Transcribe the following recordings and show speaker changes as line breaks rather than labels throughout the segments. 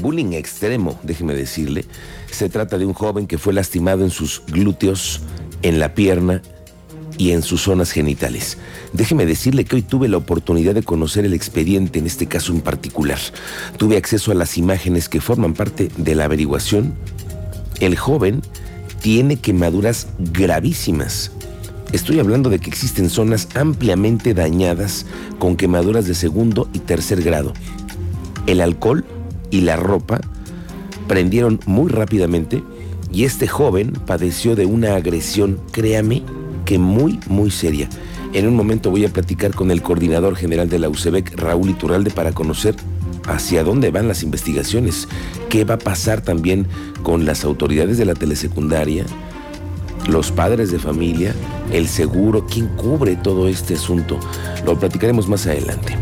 bullying extremo, déjeme decirle. Se trata de un joven que fue lastimado en sus glúteos, en la pierna y en sus zonas genitales. Déjeme decirle que hoy tuve la oportunidad de conocer el expediente en este caso en particular. Tuve acceso a las imágenes que forman parte de la averiguación. El joven tiene quemaduras gravísimas. Estoy hablando de que existen zonas ampliamente dañadas con quemaduras de segundo y tercer grado. El alcohol y la ropa prendieron muy rápidamente y este joven padeció de una agresión, créame, que muy, muy seria. En un momento voy a platicar con el coordinador general de la UCEBEC, Raúl Iturralde, para conocer hacia dónde van las investigaciones, qué va a pasar también con las autoridades de la telesecundaria, los padres de familia, el seguro, quién cubre todo este asunto. Lo platicaremos más adelante.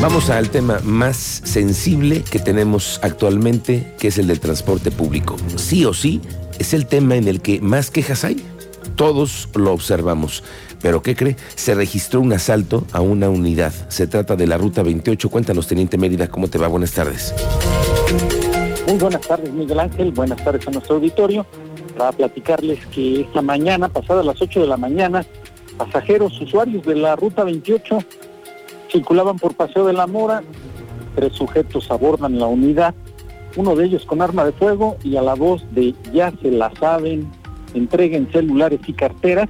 Vamos al tema más sensible que tenemos actualmente, que es el del transporte público. Sí o sí, es el tema en el que más quejas hay. Todos lo observamos. Pero ¿qué cree? Se registró un asalto a una unidad. Se trata de la Ruta 28. Cuéntanos, Teniente Mérida, ¿cómo te va? Buenas tardes.
Muy buenas tardes, Miguel Ángel. Buenas tardes a nuestro auditorio. Para platicarles que esta mañana, pasada las 8 de la mañana, pasajeros usuarios de la Ruta 28 circulaban por Paseo de la Mora. Tres sujetos abordan la unidad, uno de ellos con arma de fuego y a la voz de ya se la saben, entreguen celulares y carteras,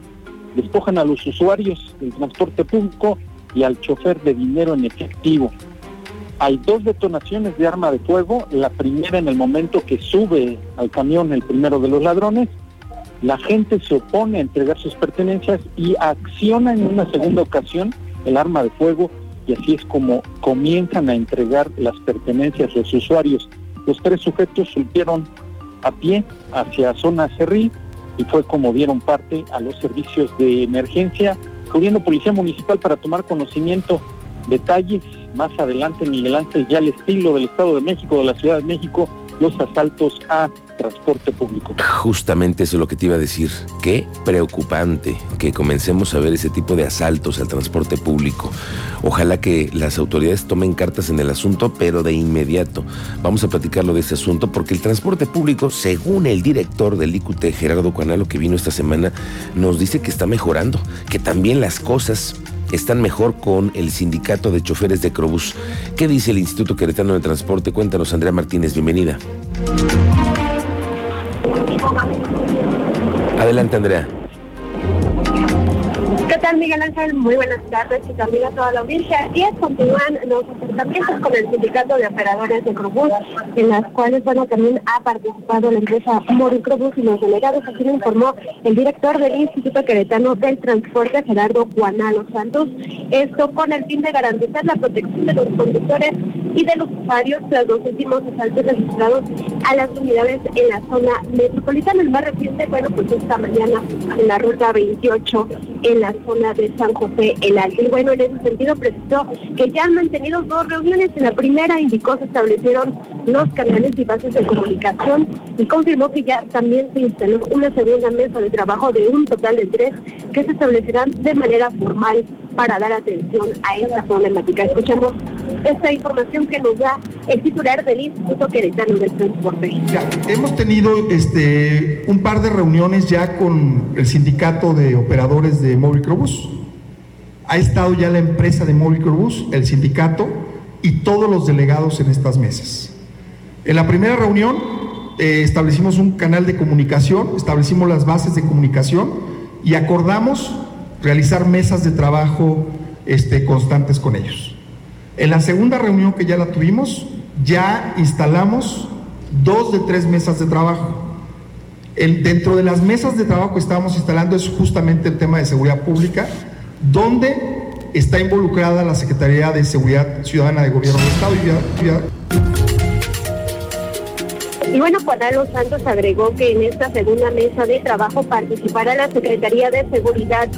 despojan a los usuarios del transporte público y al chofer de dinero en efectivo. Hay dos detonaciones de arma de fuego, la primera en el momento que sube al camión el primero de los ladrones, la gente se opone a entregar sus pertenencias y acciona en una segunda ocasión el arma de fuego y así es como comienzan a entregar las pertenencias de los usuarios. Los tres sujetos subieron a pie hacia zona Cerril y fue como dieron parte a los servicios de emergencia, acudiendo Policía Municipal para tomar conocimiento detalles. Más adelante, Miguel Ángel, ya el estilo del Estado de México, de la Ciudad de México, los asaltos a transporte público.
Justamente eso es lo que te iba a decir. Qué preocupante que comencemos a ver ese tipo de asaltos al transporte público. Ojalá que las autoridades tomen cartas en el asunto, pero de inmediato. Vamos a platicarlo de este asunto porque el transporte público, según el director del ICUT, Gerardo Cuanalo, que vino esta semana, nos dice que está mejorando, que también las cosas están mejor con el sindicato de choferes de Crobús. ¿Qué dice el Instituto Queretano de Transporte? Cuéntanos, Andrea Martínez, bienvenida. Adelante, Andrea.
¿Qué tal, Miguel Ángel? Muy buenas tardes y también a toda la audiencia. Y continúan los acercamientos con el sindicato de operadores de Crobús, en las cuales, también ha participado la empresa Mori Crobús y los delegados, así lo informó el director del Instituto Queretano del Transporte, Gerardo Juanalo Santos. Esto con el fin de garantizar la protección de los conductores y de los usuarios tras los últimos asaltos registrados a las unidades en la zona metropolitana. El más reciente, bueno, pues esta mañana en la ruta 28 en la zona de San José el Alto. Y bueno, en ese sentido precisó que ya han mantenido dos reuniones. En la primera indicó se establecieron los canales y bases de comunicación y confirmó que ya también se instaló una segunda mesa de trabajo de un total de tres que se establecerán de manera formal para dar atención a esta problemática. Escuchamos esta información que nos da el titular del Instituto Queretano del Transporte.
hemos tenido este, un par de reuniones ya con el sindicato de operadores de Móvil Crobús. Ha estado ya la empresa de Móvil el sindicato y todos los delegados en estas mesas. En la primera reunión eh, establecimos un canal de comunicación, establecimos las bases de comunicación y acordamos realizar mesas de trabajo este, constantes con ellos. En la segunda reunión que ya la tuvimos, ya instalamos dos de tres mesas de trabajo. El, dentro de las mesas de trabajo que estamos instalando es justamente el tema de seguridad pública, donde está involucrada la Secretaría de Seguridad Ciudadana de Gobierno del Estado
y bueno, Juan Santos agregó que en esta segunda mesa de trabajo participará la Secretaría de Seguridad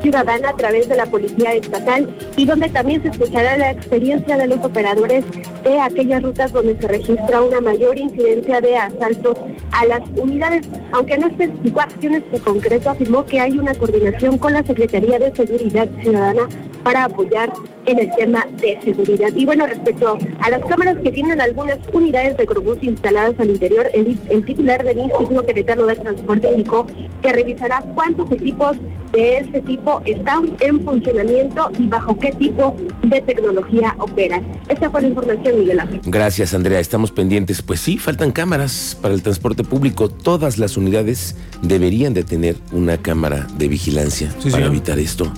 ciudadana a través de la Policía Estatal y donde también se escuchará la experiencia de los operadores de aquellas rutas donde se registra una mayor incidencia de asaltos a las unidades. Aunque no especificó acciones de concreto, afirmó que hay una coordinación con la Secretaría de Seguridad Ciudadana para apoyar en el tema de seguridad. Y bueno, respecto a las cámaras que tienen algunas unidades de Crobús instaladas al interior, el, titular del Instituto Querétaro de Transporte indicó que revisará cuántos equipos de este tipo están en funcionamiento y bajo qué tipo de tecnología operan. Esta fue la información, Miguel Ángel.
Gracias, Andrea. Estamos pendientes. Pues sí, faltan cámaras para el transporte público. Todas las unidades deberían de tener una cámara de vigilancia para evitar esto.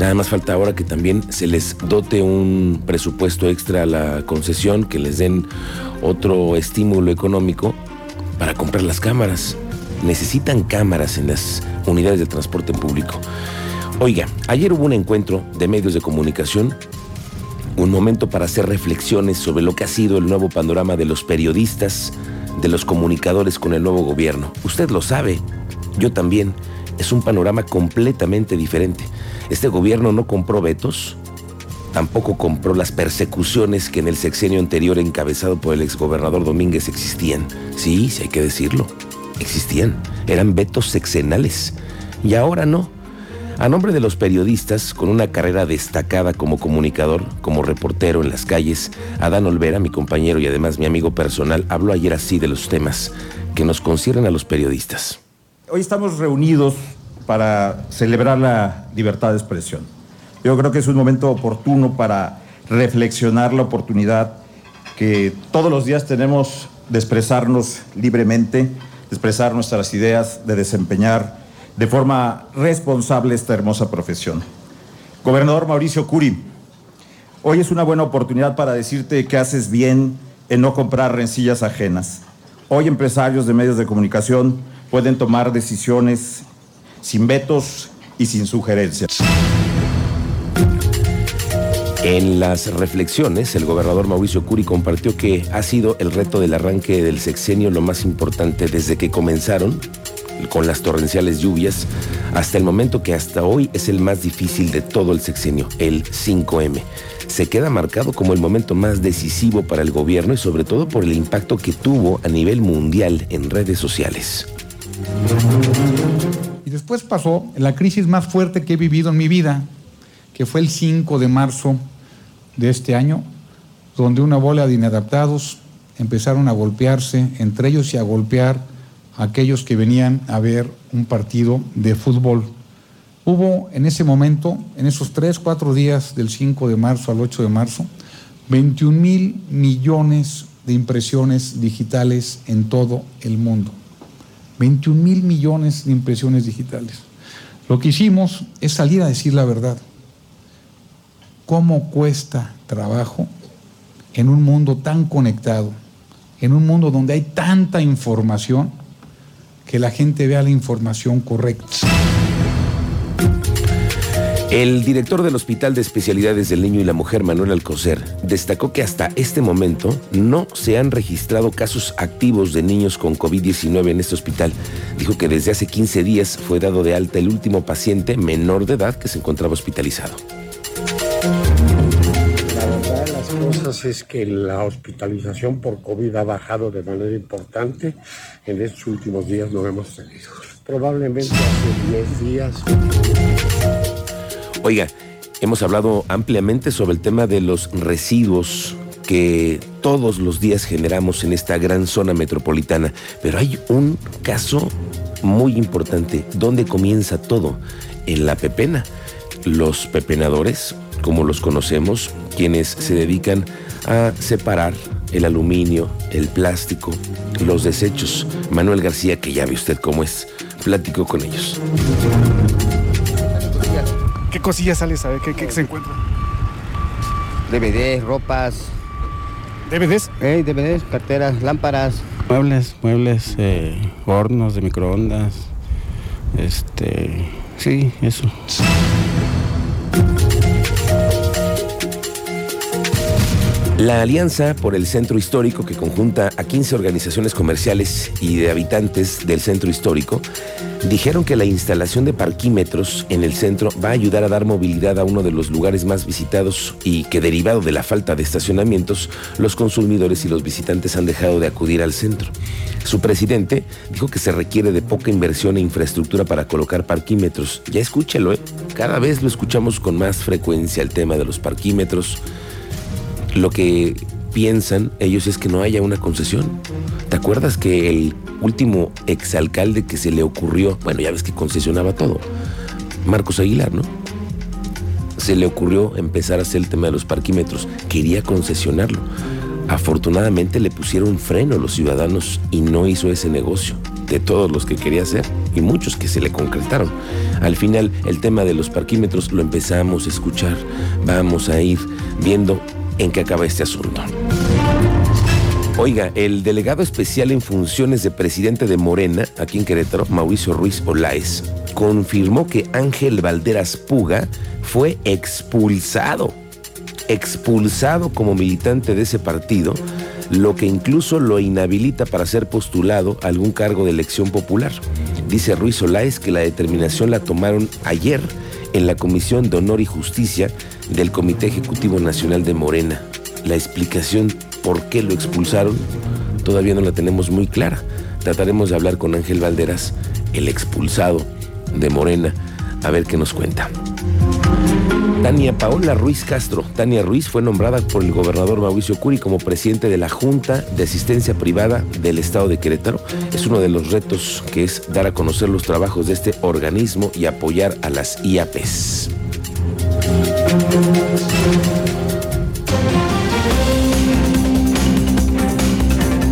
Nada más falta ahora que también se les dote un presupuesto extra a la concesión, que les den otro estímulo económico para comprar las cámaras. Necesitan cámaras en las unidades de transporte público. Oiga, ayer hubo un encuentro de medios de comunicación, un momento para hacer reflexiones sobre lo que ha sido el nuevo panorama de los periodistas, de los comunicadores con el nuevo gobierno. Usted lo sabe, yo también. Es un panorama completamente diferente. Este gobierno no compró vetos, tampoco compró las persecuciones que en el sexenio anterior encabezado por el exgobernador Domínguez existían. Sí, sí hay que decirlo, existían. Eran vetos sexenales. Y ahora no. A nombre de los periodistas, con una carrera destacada como comunicador, como reportero en las calles, Adán Olvera, mi compañero y además mi amigo personal, habló ayer así de los temas que nos conciernen a los periodistas.
Hoy estamos reunidos para celebrar la libertad de expresión. Yo creo que es un momento oportuno para reflexionar la oportunidad que todos los días tenemos de expresarnos libremente, de expresar nuestras ideas, de desempeñar de forma responsable esta hermosa profesión. Gobernador Mauricio Curi, hoy es una buena oportunidad para decirte que haces bien en no comprar rencillas ajenas. Hoy empresarios de medios de comunicación pueden tomar decisiones sin vetos y sin sugerencias.
En las reflexiones, el gobernador Mauricio Curi compartió que ha sido el reto del arranque del sexenio lo más importante desde que comenzaron con las torrenciales lluvias hasta el momento que hasta hoy es el más difícil de todo el sexenio, el 5M. Se queda marcado como el momento más decisivo para el gobierno y sobre todo por el impacto que tuvo a nivel mundial en redes sociales.
Y después pasó la crisis más fuerte que he vivido en mi vida, que fue el 5 de marzo de este año, donde una bola de inadaptados empezaron a golpearse entre ellos y a golpear a aquellos que venían a ver un partido de fútbol. Hubo en ese momento, en esos tres, cuatro días del 5 de marzo al 8 de marzo, 21 mil millones de impresiones digitales en todo el mundo. 21 mil millones de impresiones digitales. Lo que hicimos es salir a decir la verdad. ¿Cómo cuesta trabajo en un mundo tan conectado, en un mundo donde hay tanta información, que la gente vea la información correcta?
El director del Hospital de Especialidades del Niño y la Mujer, Manuel Alcocer, destacó que hasta este momento no se han registrado casos activos de niños con COVID-19 en este hospital. Dijo que desde hace 15 días fue dado de alta el último paciente menor de edad que se encontraba hospitalizado.
La verdad de las cosas es que la hospitalización por COVID ha bajado de manera importante. En estos últimos días no hemos tenido. Probablemente hace 10 días.
Oiga, hemos hablado ampliamente sobre el tema de los residuos que todos los días generamos en esta gran zona metropolitana, pero hay un caso muy importante. ¿Dónde comienza todo? En la pepena. Los pepenadores, como los conocemos, quienes se dedican a separar el aluminio, el plástico, los desechos. Manuel García, que ya ve usted cómo es, platico con ellos.
¿Qué cosillas sale a ver? ¿Qué, se encuentra?
DVDs, ropas.
¿DVDs?
Eh, DVDs, carteras, lámparas.
Muebles, muebles, eh, hornos de microondas. Este. Sí, eso.
La Alianza por el Centro Histórico, que conjunta a 15 organizaciones comerciales y de habitantes del centro histórico, Dijeron que la instalación de parquímetros en el centro va a ayudar a dar movilidad a uno de los lugares más visitados y que derivado de la falta de estacionamientos, los consumidores y los visitantes han dejado de acudir al centro. Su presidente dijo que se requiere de poca inversión e infraestructura para colocar parquímetros. Ya escúchelo, ¿eh? cada vez lo escuchamos con más frecuencia el tema de los parquímetros. Lo que piensan ellos es que no haya una concesión. ¿Te acuerdas que el último exalcalde que se le ocurrió, bueno, ya ves que concesionaba todo, Marcos Aguilar, ¿no? Se le ocurrió empezar a hacer el tema de los parquímetros, quería concesionarlo. Afortunadamente le pusieron freno los ciudadanos y no hizo ese negocio de todos los que quería hacer y muchos que se le concretaron. Al final el tema de los parquímetros lo empezamos a escuchar. Vamos a ir viendo en qué acaba este asunto. Oiga, el delegado especial en funciones de presidente de Morena, aquí en Querétaro, Mauricio Ruiz Olaez, confirmó que Ángel Valderas Puga fue expulsado, expulsado como militante de ese partido, lo que incluso lo inhabilita para ser postulado a algún cargo de elección popular. Dice Ruiz Olaez que la determinación la tomaron ayer en la Comisión de Honor y Justicia del Comité Ejecutivo Nacional de Morena. La explicación por qué lo expulsaron todavía no la tenemos muy clara. Trataremos de hablar con Ángel Valderas, el expulsado de Morena, a ver qué nos cuenta. Tania Paola Ruiz Castro. Tania Ruiz fue nombrada por el gobernador Mauricio Curi como presidente de la Junta de Asistencia Privada del Estado de Querétaro. Es uno de los retos que es dar a conocer los trabajos de este organismo y apoyar a las IAPs.